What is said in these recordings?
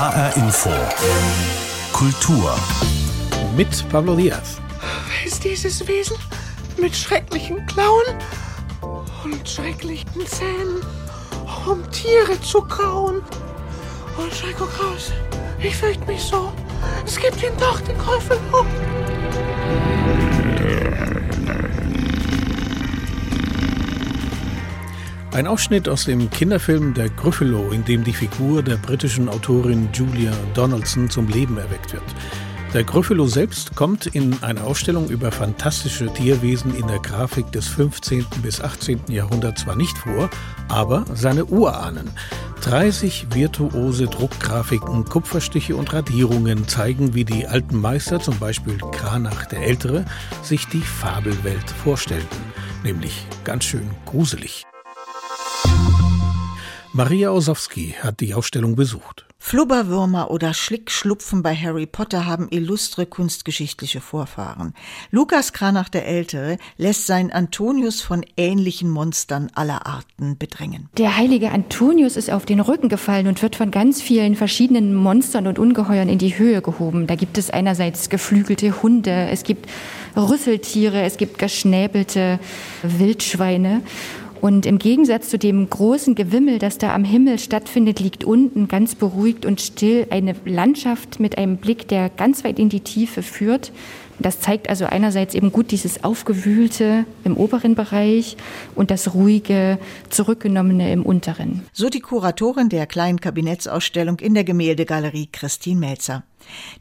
HR Info. Kultur. Mit Pablo Diaz. Wer ist dieses Wesen mit schrecklichen Klauen und schrecklichen Zähnen, um Tiere zu kauen? Und Scheiko Kraus, ich fürchte mich so. Es gibt ihn doch, den Gryffindor. Ein Ausschnitt aus dem Kinderfilm Der Gryffalo, in dem die Figur der britischen Autorin Julia Donaldson zum Leben erweckt wird. Der Gryffalo selbst kommt in einer Ausstellung über fantastische Tierwesen in der Grafik des 15. bis 18. Jahrhunderts zwar nicht vor, aber seine Urahnen. 30 virtuose Druckgrafiken, Kupferstiche und Radierungen zeigen, wie die alten Meister, zum Beispiel Kranach der Ältere, sich die Fabelwelt vorstellten. Nämlich ganz schön gruselig. Maria Osowski hat die Ausstellung besucht. Flubberwürmer oder Schlickschlupfen bei Harry Potter haben illustre kunstgeschichtliche Vorfahren. Lukas Kranach der Ältere lässt seinen Antonius von ähnlichen Monstern aller Arten bedrängen. Der heilige Antonius ist auf den Rücken gefallen und wird von ganz vielen verschiedenen Monstern und Ungeheuern in die Höhe gehoben. Da gibt es einerseits geflügelte Hunde, es gibt Rüsseltiere, es gibt geschnäbelte Wildschweine. Und im Gegensatz zu dem großen Gewimmel, das da am Himmel stattfindet, liegt unten ganz beruhigt und still eine Landschaft mit einem Blick, der ganz weit in die Tiefe führt. Das zeigt also einerseits eben gut dieses Aufgewühlte im oberen Bereich und das ruhige, zurückgenommene im unteren. So die Kuratorin der kleinen Kabinettsausstellung in der Gemäldegalerie Christine Melzer.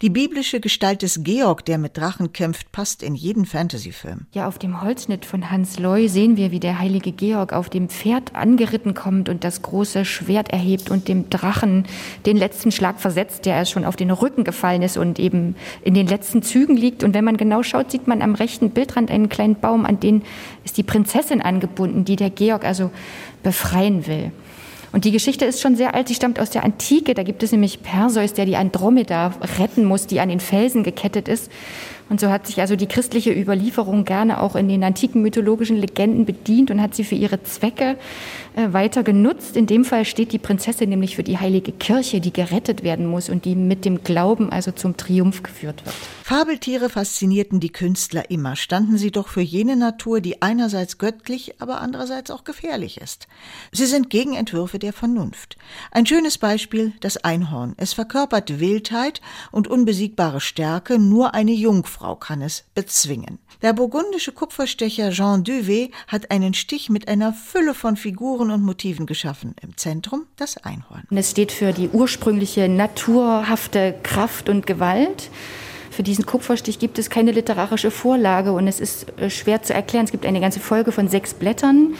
Die biblische Gestalt des Georg, der mit Drachen kämpft, passt in jeden Fantasyfilm. Ja, auf dem Holzschnitt von Hans Loy sehen wir, wie der heilige Georg auf dem Pferd angeritten kommt und das große Schwert erhebt und dem Drachen den letzten Schlag versetzt, der erst schon auf den Rücken gefallen ist und eben in den letzten Zügen liegt. Und wenn man genau schaut, sieht man am rechten Bildrand einen kleinen Baum, an den ist die Prinzessin angebunden, die der Georg also befreien will. Und die Geschichte ist schon sehr alt, sie stammt aus der Antike. Da gibt es nämlich Perseus, der die Andromeda retten muss, die an den Felsen gekettet ist. Und so hat sich also die christliche Überlieferung gerne auch in den antiken mythologischen Legenden bedient und hat sie für ihre Zwecke äh, weiter genutzt. In dem Fall steht die Prinzessin nämlich für die heilige Kirche, die gerettet werden muss und die mit dem Glauben also zum Triumph geführt wird. Fabeltiere faszinierten die Künstler immer, standen sie doch für jene Natur, die einerseits göttlich, aber andererseits auch gefährlich ist. Sie sind Gegenentwürfe der Vernunft. Ein schönes Beispiel das Einhorn. Es verkörpert Wildheit und unbesiegbare Stärke, nur eine Jungfrau Frau kann es bezwingen. Der burgundische Kupferstecher Jean Duvet hat einen Stich mit einer Fülle von Figuren und Motiven geschaffen. Im Zentrum das Einhorn. Es steht für die ursprüngliche naturhafte Kraft und Gewalt. Für diesen Kupferstich gibt es keine literarische Vorlage und es ist äh, schwer zu erklären. Es gibt eine ganze Folge von sechs Blättern,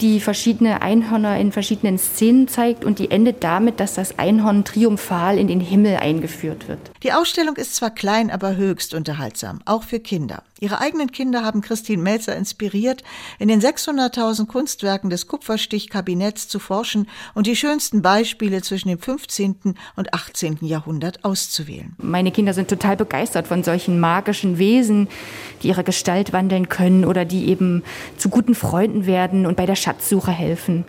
die verschiedene Einhörner in verschiedenen Szenen zeigt und die endet damit, dass das Einhorn triumphal in den Himmel eingeführt wird. Die Ausstellung ist zwar klein, aber höchst unterhaltsam, auch für Kinder. Ihre eigenen Kinder haben Christine Melzer inspiriert, in den 600.000 Kunstwerken des Kupferstichkabinetts zu forschen und die schönsten Beispiele zwischen dem 15. und 18. Jahrhundert auszuwählen. Meine Kinder sind total begeistert von solchen magischen Wesen, die ihre Gestalt wandeln können oder die eben zu guten Freunden werden und bei der Schatzsuche helfen.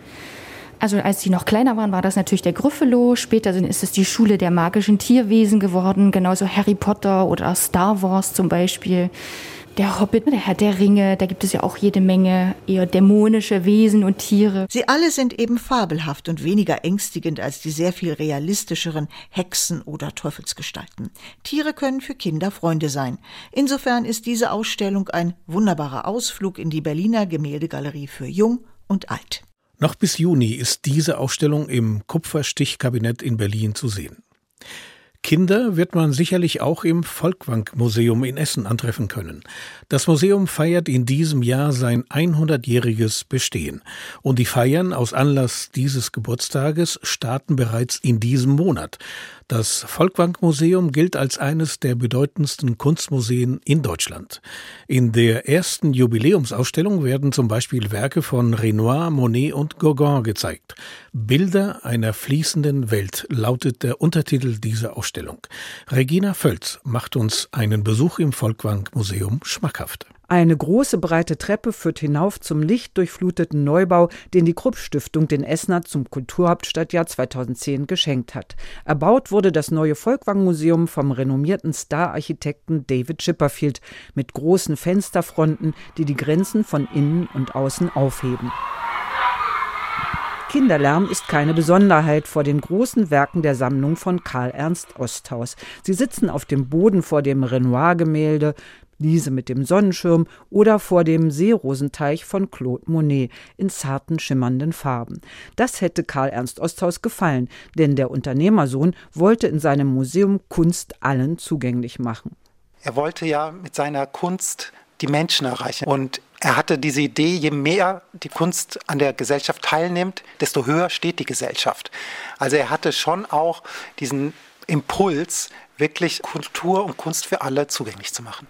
Also als sie noch kleiner waren, war das natürlich der Gryffalo. Später ist es die Schule der magischen Tierwesen geworden, genauso Harry Potter oder Star Wars zum Beispiel. Der Hobbit, der Herr der Ringe, da gibt es ja auch jede Menge eher dämonische Wesen und Tiere. Sie alle sind eben fabelhaft und weniger ängstigend als die sehr viel realistischeren Hexen oder Teufelsgestalten. Tiere können für Kinder Freunde sein. Insofern ist diese Ausstellung ein wunderbarer Ausflug in die Berliner Gemäldegalerie für Jung und Alt. Noch bis Juni ist diese Ausstellung im Kupferstichkabinett in Berlin zu sehen. Kinder wird man sicherlich auch im Volkwang Museum in Essen antreffen können. Das Museum feiert in diesem Jahr sein 100-jähriges Bestehen. Und die Feiern aus Anlass dieses Geburtstages starten bereits in diesem Monat. Das Volkwang Museum gilt als eines der bedeutendsten Kunstmuseen in Deutschland. In der ersten Jubiläumsausstellung werden zum Beispiel Werke von Renoir, Monet und Gauguin gezeigt. Bilder einer fließenden Welt lautet der Untertitel dieser Ausstellung. Regina Völz macht uns einen Besuch im Volkwang Museum schmackhaft. Eine große breite Treppe führt hinauf zum lichtdurchfluteten Neubau, den die Krupp Stiftung den Essener zum Kulturhauptstadtjahr 2010 geschenkt hat. Erbaut wurde das neue Volkwang-Museum vom renommierten Star-Architekten David Chipperfield mit großen Fensterfronten, die die Grenzen von innen und außen aufheben. Kinderlärm ist keine Besonderheit vor den großen Werken der Sammlung von Karl Ernst Osthaus. Sie sitzen auf dem Boden vor dem Renoir-Gemälde Liese mit dem Sonnenschirm oder vor dem Seerosenteich von Claude Monet in zarten, schimmernden Farben. Das hätte Karl Ernst Osthaus gefallen, denn der Unternehmersohn wollte in seinem Museum Kunst allen zugänglich machen. Er wollte ja mit seiner Kunst die Menschen erreichen. Und er hatte diese Idee, je mehr die Kunst an der Gesellschaft teilnimmt, desto höher steht die Gesellschaft. Also er hatte schon auch diesen Impuls, wirklich Kultur und Kunst für alle zugänglich zu machen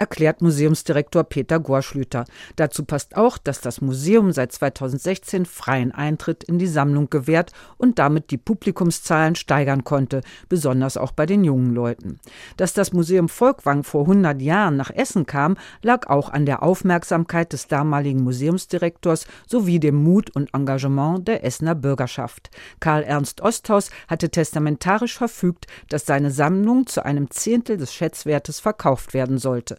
erklärt Museumsdirektor Peter Gorschlüter. Dazu passt auch, dass das Museum seit 2016 freien Eintritt in die Sammlung gewährt und damit die Publikumszahlen steigern konnte, besonders auch bei den jungen Leuten. Dass das Museum Volkwang vor 100 Jahren nach Essen kam, lag auch an der Aufmerksamkeit des damaligen Museumsdirektors sowie dem Mut und Engagement der Essener Bürgerschaft. Karl Ernst Osthaus hatte testamentarisch verfügt, dass seine Sammlung zu einem Zehntel des Schätzwertes verkauft werden sollte.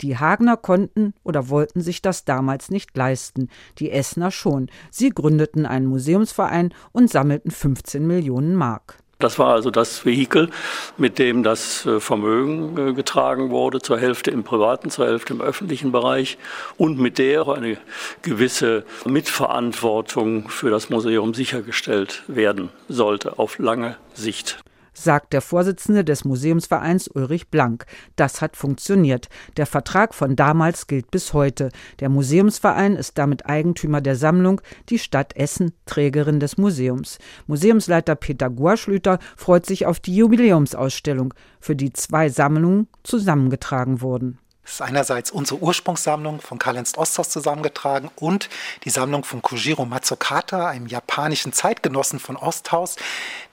Die Hagner konnten oder wollten sich das damals nicht leisten, die Essener schon. Sie gründeten einen Museumsverein und sammelten 15 Millionen Mark. Das war also das Vehikel, mit dem das äh, Vermögen äh, getragen wurde, zur Hälfte im privaten, zur Hälfte im öffentlichen Bereich und mit der eine gewisse Mitverantwortung für das Museum sichergestellt werden sollte auf lange Sicht sagt der Vorsitzende des Museumsvereins Ulrich Blank. Das hat funktioniert. Der Vertrag von damals gilt bis heute. Der Museumsverein ist damit Eigentümer der Sammlung, die Stadt Essen Trägerin des Museums. Museumsleiter Peter Guaschlüter freut sich auf die Jubiläumsausstellung, für die zwei Sammlungen zusammengetragen wurden. Das ist einerseits unsere Ursprungssammlung von Karl-Ernst Osthaus zusammengetragen und die Sammlung von Kojiro Matsukata, einem japanischen Zeitgenossen von Osthaus,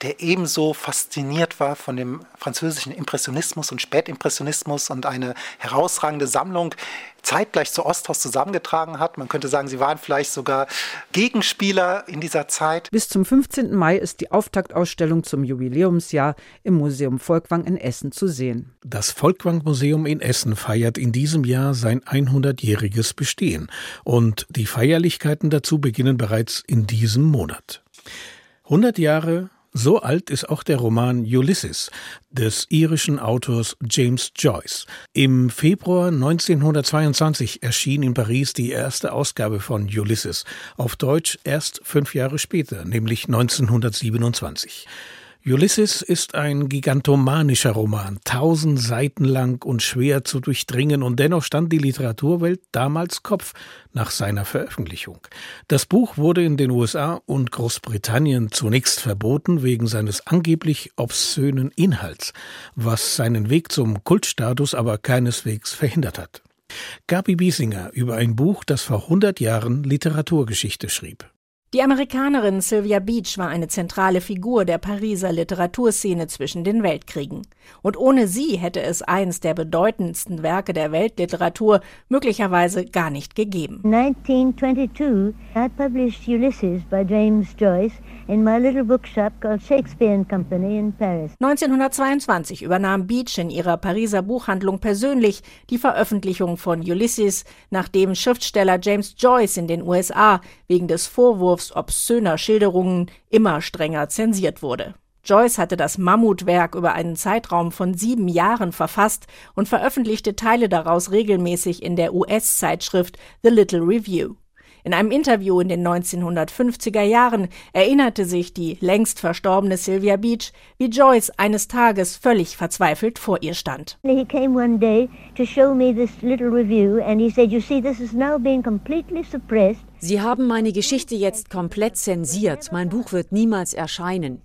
der ebenso fasziniert war von dem französischen Impressionismus und Spätimpressionismus und eine herausragende Sammlung zeitgleich zu Osthaus zusammengetragen hat. Man könnte sagen, sie waren vielleicht sogar Gegenspieler in dieser Zeit. Bis zum 15. Mai ist die Auftaktausstellung zum Jubiläumsjahr im Museum Volkwang in Essen zu sehen. Das Volkwang Museum in Essen feiert in diesem Jahr sein 100-jähriges Bestehen und die Feierlichkeiten dazu beginnen bereits in diesem Monat. 100 Jahre so alt ist auch der Roman Ulysses des irischen Autors James Joyce. Im Februar 1922 erschien in Paris die erste Ausgabe von Ulysses, auf Deutsch erst fünf Jahre später, nämlich 1927. Ulysses ist ein gigantomanischer Roman, tausend Seiten lang und schwer zu durchdringen, und dennoch stand die Literaturwelt damals Kopf nach seiner Veröffentlichung. Das Buch wurde in den USA und Großbritannien zunächst verboten wegen seines angeblich obszönen Inhalts, was seinen Weg zum Kultstatus aber keineswegs verhindert hat. Gabi Biesinger über ein Buch, das vor 100 Jahren Literaturgeschichte schrieb. Die Amerikanerin Sylvia Beach war eine zentrale Figur der Pariser Literaturszene zwischen den Weltkriegen. Und ohne sie hätte es eins der bedeutendsten Werke der Weltliteratur möglicherweise gar nicht gegeben. 1922 I published Ulysses by James Joyce in my little bookshop called Shakespeare and Company in Paris. 1922 übernahm Beach in ihrer Pariser Buchhandlung persönlich die Veröffentlichung von Ulysses, nachdem Schriftsteller James Joyce in den USA wegen des Vorwurfs obszöner Schilderungen immer strenger zensiert wurde. Joyce hatte das Mammutwerk über einen Zeitraum von sieben Jahren verfasst und veröffentlichte Teile daraus regelmäßig in der US-Zeitschrift The Little Review. In einem Interview in den 1950er Jahren erinnerte sich die längst verstorbene Sylvia Beach, wie Joyce eines Tages völlig verzweifelt vor ihr stand. He came one day to show me this little review and he said, you see, this is now being completely suppressed. Sie haben meine Geschichte jetzt komplett zensiert. Mein Buch wird niemals erscheinen.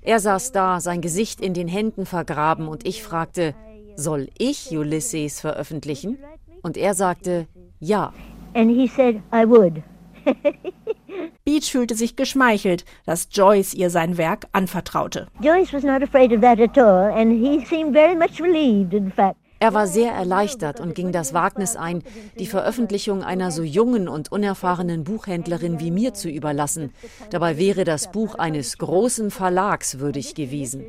Er saß da, sein Gesicht in den Händen vergraben und ich fragte, soll ich Ulysses veröffentlichen? Und er sagte, ja and he said I would. Beach fühlte sich geschmeichelt, dass Joyce ihr sein Werk anvertraute. Joyce was not afraid of that at all and he seemed very much relieved in fact. Er war sehr erleichtert und ging das Wagnis ein, die Veröffentlichung einer so jungen und unerfahrenen Buchhändlerin wie mir zu überlassen. Dabei wäre das Buch eines großen Verlags würdig gewesen.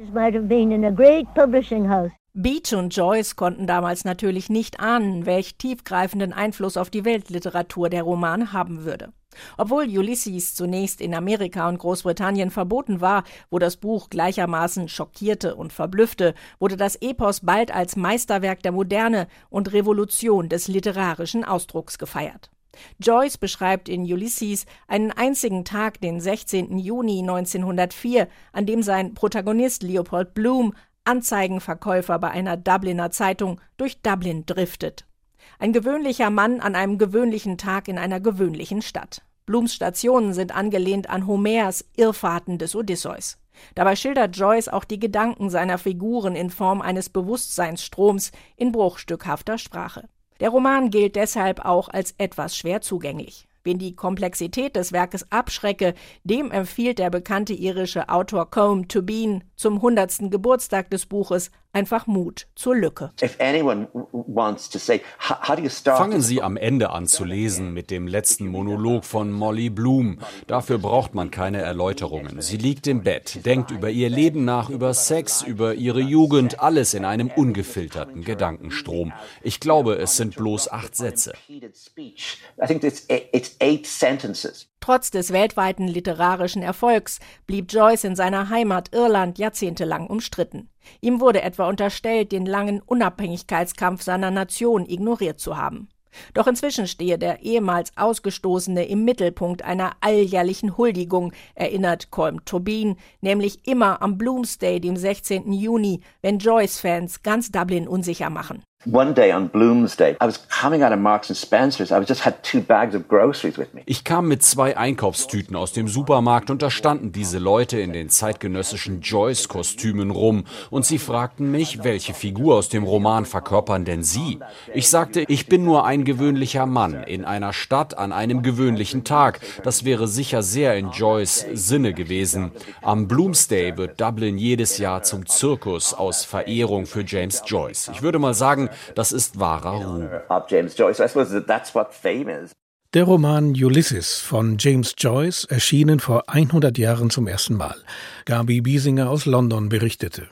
Beach und Joyce konnten damals natürlich nicht ahnen, welch tiefgreifenden Einfluss auf die Weltliteratur der Roman haben würde. Obwohl Ulysses zunächst in Amerika und Großbritannien verboten war, wo das Buch gleichermaßen schockierte und verblüffte, wurde das Epos bald als Meisterwerk der Moderne und Revolution des literarischen Ausdrucks gefeiert. Joyce beschreibt in Ulysses einen einzigen Tag, den 16. Juni 1904, an dem sein Protagonist Leopold Bloom Anzeigenverkäufer bei einer Dubliner Zeitung durch Dublin driftet. Ein gewöhnlicher Mann an einem gewöhnlichen Tag in einer gewöhnlichen Stadt. Blums Stationen sind angelehnt an Homers Irrfahrten des Odysseus. Dabei schildert Joyce auch die Gedanken seiner Figuren in Form eines Bewusstseinsstroms in bruchstückhafter Sprache. Der Roman gilt deshalb auch als etwas schwer zugänglich. Wen die Komplexität des Werkes abschrecke, dem empfiehlt der bekannte irische Autor Combe Tobin zum 100. Geburtstag des Buches einfach Mut zur Lücke. Fangen Sie am Ende an zu lesen mit dem letzten Monolog von Molly Bloom. Dafür braucht man keine Erläuterungen. Sie liegt im Bett, denkt über ihr Leben nach, über Sex, über ihre Jugend, alles in einem ungefilterten Gedankenstrom. Ich glaube, es sind bloß acht Sätze. Trotz des weltweiten literarischen Erfolgs blieb Joyce in seiner Heimat Irland jahrzehntelang umstritten. Ihm wurde etwa unterstellt, den langen Unabhängigkeitskampf seiner Nation ignoriert zu haben. Doch inzwischen stehe der ehemals Ausgestoßene im Mittelpunkt einer alljährlichen Huldigung, erinnert Colm Tobin, nämlich immer am Bloomsday, dem 16. Juni, wenn Joyce-Fans ganz Dublin unsicher machen. One day on Bloomsday, I was coming out of Marks and Spencer's. I just had two bags of groceries with me. Ich kam mit zwei Einkaufstüten aus dem Supermarkt und da standen diese Leute in den zeitgenössischen Joyce-Kostümen rum und sie fragten mich, welche Figur aus dem Roman verkörpern denn Sie? Ich sagte, ich bin nur ein gewöhnlicher Mann in einer Stadt an einem gewöhnlichen Tag. Das wäre sicher sehr in Joyce Sinne gewesen. Am Bloomsday wird Dublin jedes Jahr zum Zirkus aus Verehrung für James Joyce. Ich würde mal sagen, das ist wahrer Ruhm. Der Roman Ulysses von James Joyce, erschienen vor 100 Jahren zum ersten Mal. Gabi Biesinger aus London berichtete.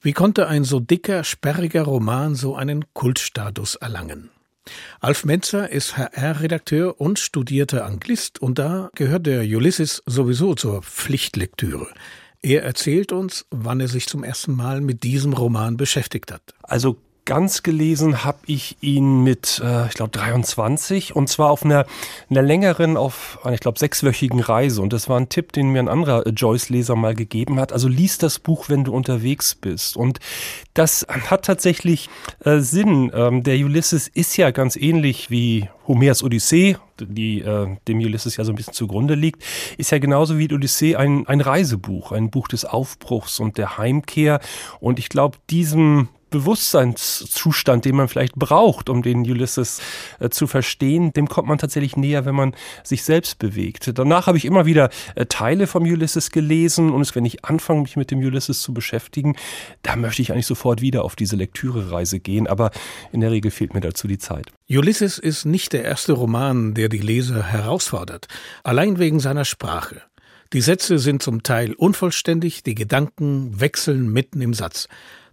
Wie konnte ein so dicker, sperriger Roman so einen Kultstatus erlangen? Alf Menzer ist HR-Redakteur und studierter Anglist und da gehört der Ulysses sowieso zur Pflichtlektüre. Er erzählt uns, wann er sich zum ersten Mal mit diesem Roman beschäftigt hat. Also ganz gelesen habe ich ihn mit, äh, ich glaube, 23 und zwar auf einer, einer längeren, auf, ich glaube, sechswöchigen Reise. Und das war ein Tipp, den mir ein anderer äh, Joyce-Leser mal gegeben hat. Also lies das Buch, wenn du unterwegs bist. Und das hat tatsächlich äh, Sinn. Ähm, der Ulysses ist ja ganz ähnlich wie Homers Odyssee, die äh, dem Ulysses ja so ein bisschen zugrunde liegt, ist ja genauso wie Odyssee ein, ein Reisebuch, ein Buch des Aufbruchs und der Heimkehr. Und ich glaube, diesem Bewusstseinszustand, den man vielleicht braucht, um den Ulysses äh, zu verstehen, dem kommt man tatsächlich näher, wenn man sich selbst bewegt. Danach habe ich immer wieder äh, Teile vom Ulysses gelesen und wenn ich anfange, mich mit dem Ulysses zu beschäftigen, da möchte ich eigentlich sofort wieder auf diese Lektürereise gehen, aber in der Regel fehlt mir dazu die Zeit. Ulysses ist nicht der erste Roman, der die Leser herausfordert, allein wegen seiner Sprache. Die Sätze sind zum Teil unvollständig, die Gedanken wechseln mitten im Satz.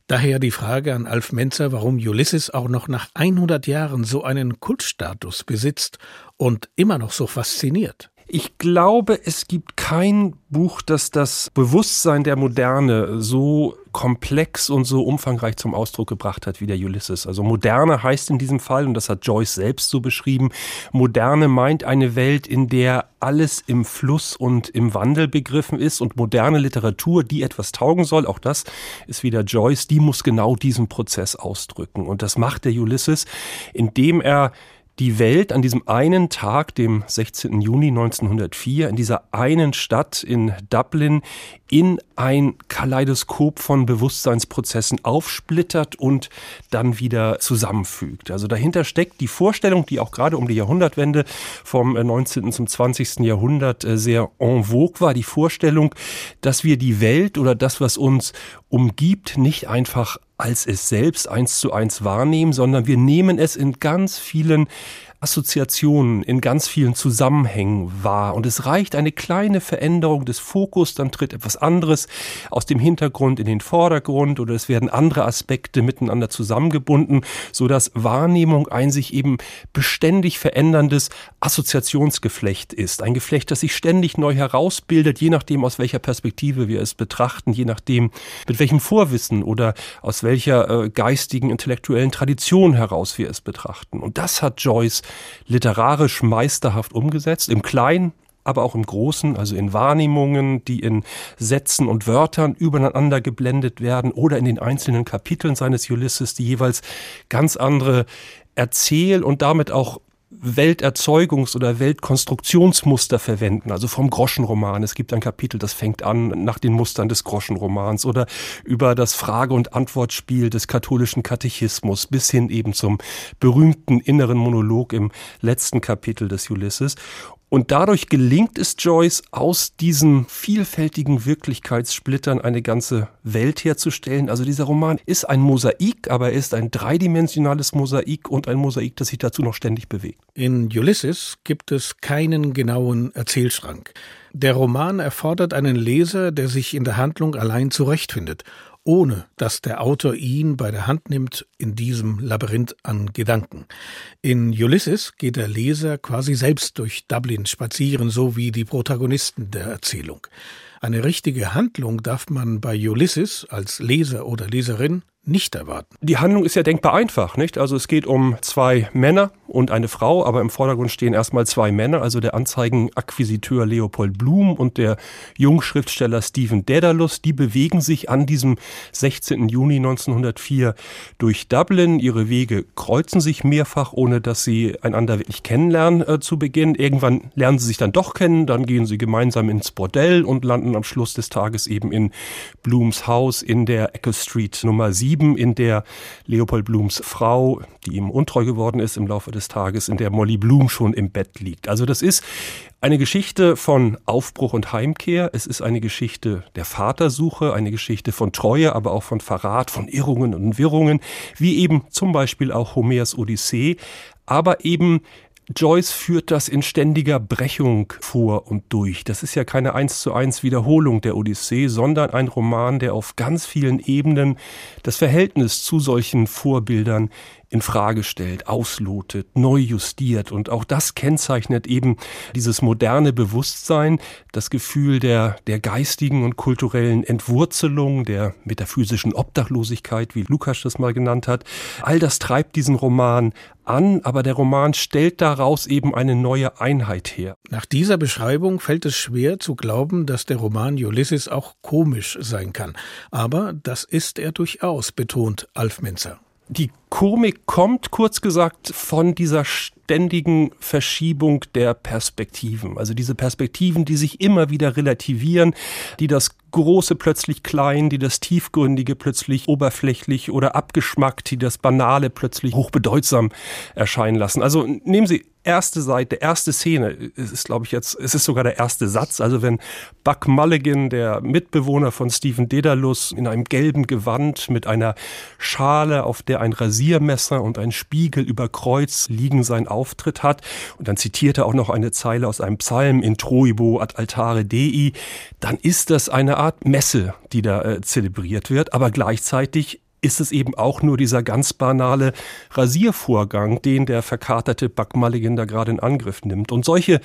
Daher die Frage an Alf Menzer, warum Ulysses auch noch nach 100 Jahren so einen Kultstatus besitzt und immer noch so fasziniert. Ich glaube, es gibt kein Buch, das das Bewusstsein der Moderne so komplex und so umfangreich zum Ausdruck gebracht hat wie der Ulysses. Also Moderne heißt in diesem Fall, und das hat Joyce selbst so beschrieben, Moderne meint eine Welt, in der alles im Fluss und im Wandel begriffen ist und moderne Literatur, die etwas taugen soll, auch das ist wieder Joyce, die muss genau diesen Prozess ausdrücken. Und das macht der Ulysses, indem er die Welt an diesem einen Tag, dem 16. Juni 1904, in dieser einen Stadt in Dublin in ein Kaleidoskop von Bewusstseinsprozessen aufsplittert und dann wieder zusammenfügt. Also dahinter steckt die Vorstellung, die auch gerade um die Jahrhundertwende vom 19. zum 20. Jahrhundert äh, sehr en vogue war, die Vorstellung, dass wir die Welt oder das, was uns umgibt, nicht einfach als es selbst eins zu eins wahrnehmen, sondern wir nehmen es in ganz vielen Assoziationen in ganz vielen Zusammenhängen wahr. Und es reicht eine kleine Veränderung des Fokus, dann tritt etwas anderes aus dem Hintergrund in den Vordergrund oder es werden andere Aspekte miteinander zusammengebunden, so dass Wahrnehmung ein sich eben beständig veränderndes Assoziationsgeflecht ist. Ein Geflecht, das sich ständig neu herausbildet, je nachdem, aus welcher Perspektive wir es betrachten, je nachdem, mit welchem Vorwissen oder aus welcher äh, geistigen, intellektuellen Tradition heraus wir es betrachten. Und das hat Joyce literarisch meisterhaft umgesetzt, im Kleinen, aber auch im Großen, also in Wahrnehmungen, die in Sätzen und Wörtern übereinander geblendet werden oder in den einzelnen Kapiteln seines Ulysses, die jeweils ganz andere Erzähl- und damit auch Welterzeugungs- oder Weltkonstruktionsmuster verwenden, also vom Groschenroman. Es gibt ein Kapitel, das fängt an nach den Mustern des Groschenromans oder über das Frage- und Antwortspiel des katholischen Katechismus bis hin eben zum berühmten inneren Monolog im letzten Kapitel des Ulysses. Und dadurch gelingt es Joyce, aus diesen vielfältigen Wirklichkeitssplittern eine ganze Welt herzustellen. Also dieser Roman ist ein Mosaik, aber er ist ein dreidimensionales Mosaik und ein Mosaik, das sich dazu noch ständig bewegt. In Ulysses gibt es keinen genauen Erzählschrank. Der Roman erfordert einen Leser, der sich in der Handlung allein zurechtfindet ohne dass der Autor ihn bei der Hand nimmt in diesem Labyrinth an Gedanken. In Ulysses geht der Leser quasi selbst durch Dublin spazieren, so wie die Protagonisten der Erzählung. Eine richtige Handlung darf man bei Ulysses als Leser oder Leserin nicht erwarten. Die Handlung ist ja denkbar einfach, nicht? Also es geht um zwei Männer und eine Frau, aber im Vordergrund stehen erstmal zwei Männer, also der Anzeigenakquisiteur Leopold Blum und der Jungschriftsteller Stephen Daedalus. Die bewegen sich an diesem 16. Juni 1904 durch Dublin. Ihre Wege kreuzen sich mehrfach, ohne dass sie einander wirklich kennenlernen äh, zu Beginn. Irgendwann lernen sie sich dann doch kennen, dann gehen sie gemeinsam ins Bordell und landen am Schluss des Tages eben in Blums Haus in der Echo Street Nummer 7 7, in der Leopold Blums Frau, die ihm untreu geworden ist im Laufe des Tages, in der Molly Blum schon im Bett liegt. Also das ist eine Geschichte von Aufbruch und Heimkehr. Es ist eine Geschichte der Vatersuche, eine Geschichte von Treue, aber auch von Verrat, von Irrungen und Wirrungen, wie eben zum Beispiel auch Homers Odyssee, aber eben Joyce führt das in ständiger Brechung vor und durch. Das ist ja keine eins zu eins Wiederholung der Odyssee, sondern ein Roman, der auf ganz vielen Ebenen das Verhältnis zu solchen Vorbildern in Frage stellt, auslotet, neu justiert. Und auch das kennzeichnet eben dieses moderne Bewusstsein, das Gefühl der, der geistigen und kulturellen Entwurzelung, der metaphysischen Obdachlosigkeit, wie Lukas das mal genannt hat. All das treibt diesen Roman an, aber der Roman stellt daraus eben eine neue Einheit her. Nach dieser Beschreibung fällt es schwer zu glauben, dass der Roman Ulysses auch komisch sein kann. Aber das ist er durchaus, betont Alf Menzer. Die Komik kommt, kurz gesagt, von dieser ständigen Verschiebung der Perspektiven. Also diese Perspektiven, die sich immer wieder relativieren, die das Große plötzlich klein, die das Tiefgründige plötzlich oberflächlich oder abgeschmackt, die das Banale plötzlich hochbedeutsam erscheinen lassen. Also nehmen Sie erste Seite, erste Szene, es ist glaube ich jetzt, es ist sogar der erste Satz, also wenn Buck Mulligan, der Mitbewohner von Stephen Dedalus, in einem gelben Gewand mit einer Schale, auf der ein Rasiermesser und ein Spiegel über Kreuz liegen, seinen Auftritt hat. Und dann zitiert er auch noch eine Zeile aus einem Psalm in Troibo ad altare Dei, dann ist das eine Art Messe, die da äh, zelebriert wird, aber gleichzeitig ist es eben auch nur dieser ganz banale Rasiervorgang, den der verkaterte Buck Mulligan da gerade in Angriff nimmt. Und solche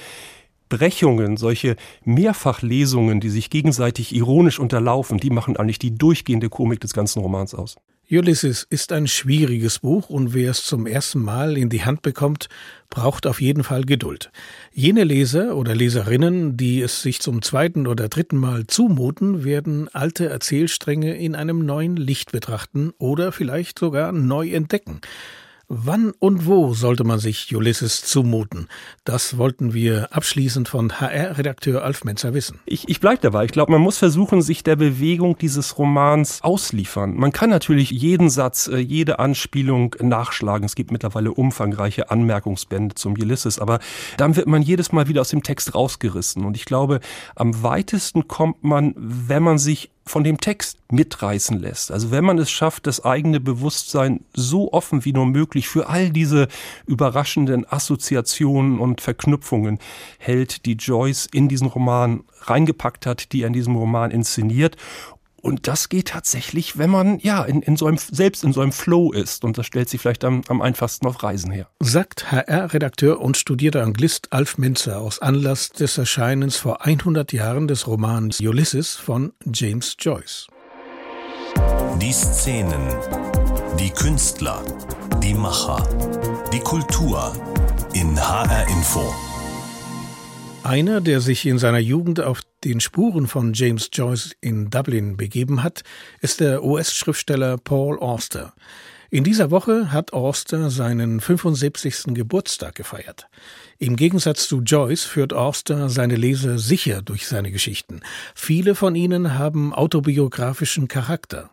Brechungen, solche Mehrfachlesungen, die sich gegenseitig ironisch unterlaufen, die machen eigentlich die durchgehende Komik des ganzen Romans aus. Ulysses ist ein schwieriges Buch und wer es zum ersten Mal in die Hand bekommt, braucht auf jeden Fall Geduld. Jene Leser oder Leserinnen, die es sich zum zweiten oder dritten Mal zumuten, werden alte Erzählstränge in einem neuen Licht betrachten oder vielleicht sogar neu entdecken. Wann und wo sollte man sich Ulysses zumuten? Das wollten wir abschließend von HR-Redakteur Alf Menzer wissen. Ich, ich bleibe dabei. Ich glaube, man muss versuchen, sich der Bewegung dieses Romans ausliefern. Man kann natürlich jeden Satz, äh, jede Anspielung nachschlagen. Es gibt mittlerweile umfangreiche Anmerkungsbände zum Ulysses, aber dann wird man jedes Mal wieder aus dem Text rausgerissen. Und ich glaube, am weitesten kommt man, wenn man sich von dem Text mitreißen lässt. Also wenn man es schafft, das eigene Bewusstsein so offen wie nur möglich für all diese überraschenden Assoziationen und Verknüpfungen hält, die Joyce in diesen Roman reingepackt hat, die er in diesem Roman inszeniert und das geht tatsächlich, wenn man ja in, in so einem, selbst in so einem Flow ist. Und das stellt sich vielleicht am, am einfachsten auf Reisen her. Sagt HR-Redakteur und studierter Anglist Alf Menzer aus Anlass des Erscheinens vor 100 Jahren des Romans Ulysses von James Joyce. Die Szenen, die Künstler, die Macher, die Kultur in HR Info. Einer, der sich in seiner Jugend auf den Spuren von James Joyce in Dublin begeben hat, ist der US-Schriftsteller Paul Auster. In dieser Woche hat Auster seinen 75. Geburtstag gefeiert. Im Gegensatz zu Joyce führt Auster seine Leser sicher durch seine Geschichten. Viele von ihnen haben autobiografischen Charakter.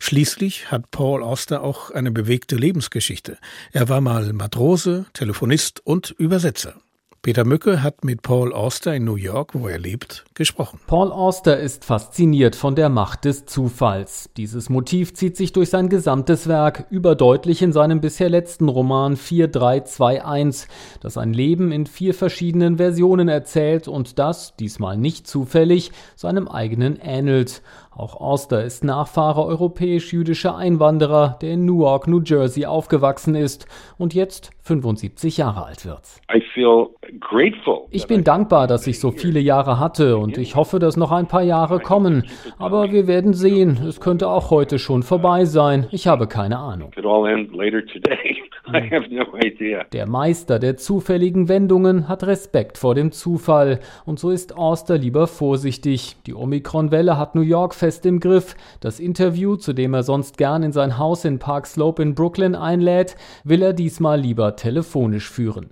Schließlich hat Paul Auster auch eine bewegte Lebensgeschichte. Er war mal Matrose, Telefonist und Übersetzer. Peter Mücke hat mit Paul Auster in New York, wo er lebt, gesprochen. Paul Auster ist fasziniert von der Macht des Zufalls. Dieses Motiv zieht sich durch sein gesamtes Werk, überdeutlich in seinem bisher letzten Roman 4321, das ein Leben in vier verschiedenen Versionen erzählt und das, diesmal nicht zufällig, seinem eigenen ähnelt. Auch Auster ist Nachfahre europäisch-jüdischer Einwanderer, der in Newark, New Jersey aufgewachsen ist und jetzt 75 Jahre alt wird. Ich bin dankbar, dass ich so viele Jahre hatte und ich hoffe, dass noch ein paar Jahre kommen. Aber wir werden sehen. Es könnte auch heute schon vorbei sein. Ich habe keine Ahnung. Der Meister der zufälligen Wendungen hat Respekt vor dem Zufall. Und so ist Auster lieber vorsichtig. Die Omikron-Welle hat New York fest im Griff. Das Interview, zu dem er sonst gern in sein Haus in Park Slope in Brooklyn einlädt, will er diesmal lieber telefonisch führen.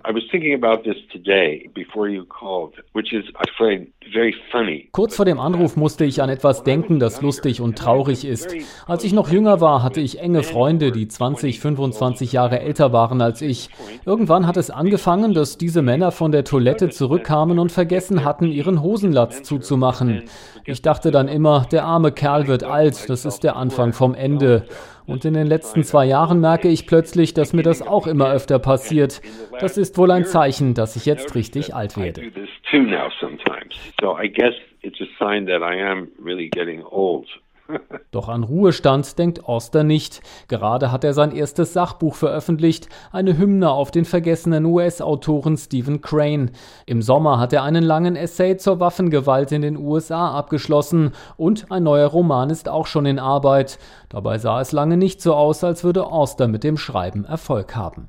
Kurz vor dem Anruf musste ich an etwas denken, das lustig und traurig ist. Als ich noch jünger war, hatte ich enge Freunde, die 20, 25 Jahre älter waren als ich. Irgendwann hat es angefangen, dass diese Männer von der Toilette zurückkamen und vergessen hatten, ihren Hosenlatz zuzumachen. Ich dachte dann immer, der arme Kerl wird alt, das ist der Anfang vom Ende. Und in den letzten zwei Jahren merke ich plötzlich, dass mir das auch immer öfter passiert. Das ist wohl ein Zeichen, dass ich jetzt richtig alt werde. So I guess it's a sign that I am really getting old. Doch an Ruhestand denkt Oster nicht. Gerade hat er sein erstes Sachbuch veröffentlicht, eine Hymne auf den vergessenen US-Autoren Stephen Crane. Im Sommer hat er einen langen Essay zur Waffengewalt in den USA abgeschlossen und ein neuer Roman ist auch schon in Arbeit. Dabei sah es lange nicht so aus, als würde Oster mit dem Schreiben Erfolg haben.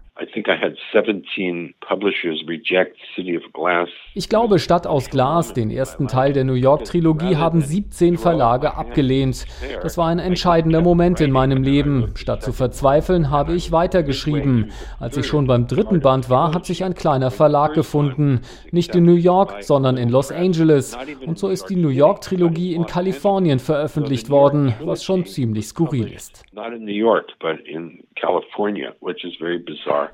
Ich glaube, Stadt aus Glas, den ersten Teil der New York-Trilogie, haben 17 Verlage abgelehnt. Das war ein entscheidender Moment in meinem Leben. Statt zu verzweifeln, habe ich weitergeschrieben. Als ich schon beim dritten Band war, hat sich ein kleiner Verlag gefunden. Nicht in New York, sondern in Los Angeles. Und so ist die New York-Trilogie in Kalifornien veröffentlicht worden, was schon ziemlich skurril ist.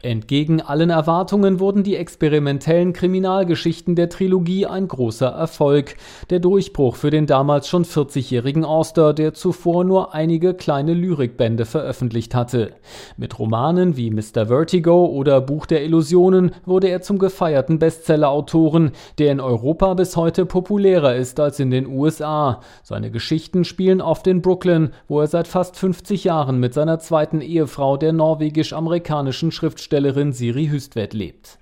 Entgegen allen Erwartungen wurden die experimentellen Kriminalgeschichten der Trilogie ein großer Erfolg. Der Durchbruch für den damals schon 40-jährigen Auster, der zuvor nur einige kleine Lyrikbände veröffentlicht hatte. Mit Romanen wie Mr. Vertigo oder Buch der Illusionen wurde er zum gefeierten Bestsellerautoren, der in Europa bis heute populärer ist als in den USA. Seine Geschichten spielen oft in Brooklyn, wo er seit fast 50 Jahren mit seiner zweiten Ehefrau, der norwegisch-amerikanischen Schriftstellerin Siri Hüstvedt lebt.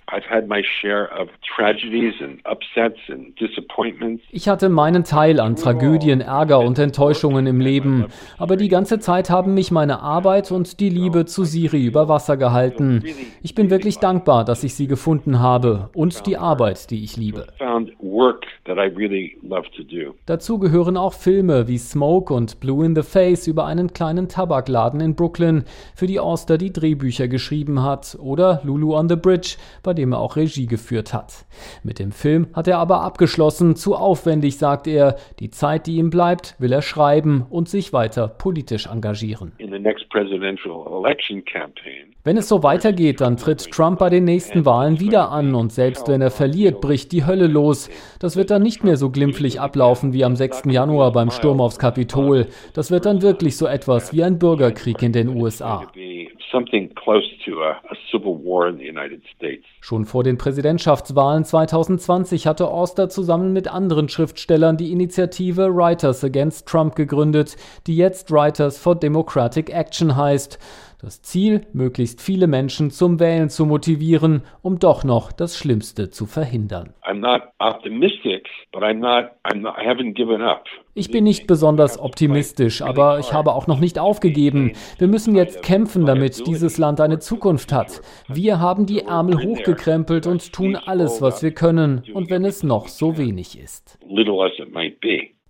Ich hatte meinen Teil an Tragödien, Ärger und Enttäuschungen im Leben, aber die ganze Zeit haben mich meine Arbeit und die Liebe zu Siri über Wasser gehalten. Ich bin wirklich dankbar, dass ich sie gefunden habe und die Arbeit, die ich liebe. Dazu gehören auch Filme wie Smoke und Blue in the Face über einen kleinen Tabakladen in Brooklyn, für die Auster die Drehbücher geschrieben hat, oder Lulu on the Bridge, bei dem er auch Regie geführt hat. Mit dem Film hat er aber abgeschlossen, zu aufwendig, sagt er. Die Zeit, die ihm bleibt, will er schreiben und sich weiter politisch engagieren. Wenn es so weitergeht, dann tritt Trump bei den nächsten Wahlen wieder an und selbst wenn er verliert, bricht die Hölle los. Das wird dann nicht mehr so glimpflich ablaufen wie am 6. Januar beim Sturm aufs Kapitol. Das wird dann wirklich so etwas wie ein Bürgerkrieg in den USA. Schon vor den Präsidentschaftswahlen 2020 hatte Oster zusammen mit anderen Schriftstellern die Initiative Writers Against Trump gegründet, die jetzt Writers for Democratic Action heißt. Das Ziel, möglichst viele Menschen zum Wählen zu motivieren, um doch noch das Schlimmste zu verhindern. Ich bin nicht besonders optimistisch, aber ich habe auch noch nicht aufgegeben. Wir müssen jetzt kämpfen, damit dieses Land eine Zukunft hat. Wir haben die Ärmel hochgekrempelt und tun alles, was wir können, und wenn es noch so wenig ist.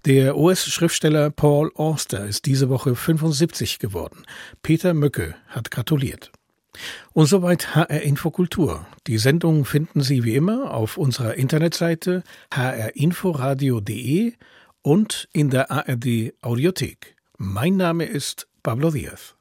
Der US-Schriftsteller Paul Auster ist diese Woche 75 geworden. Peter Mücke hat gratuliert. Und soweit HR Infokultur. Die Sendung finden Sie wie immer auf unserer Internetseite hrinforadio.de und in der ARD Audiothek. Mein Name ist Pablo Diaz.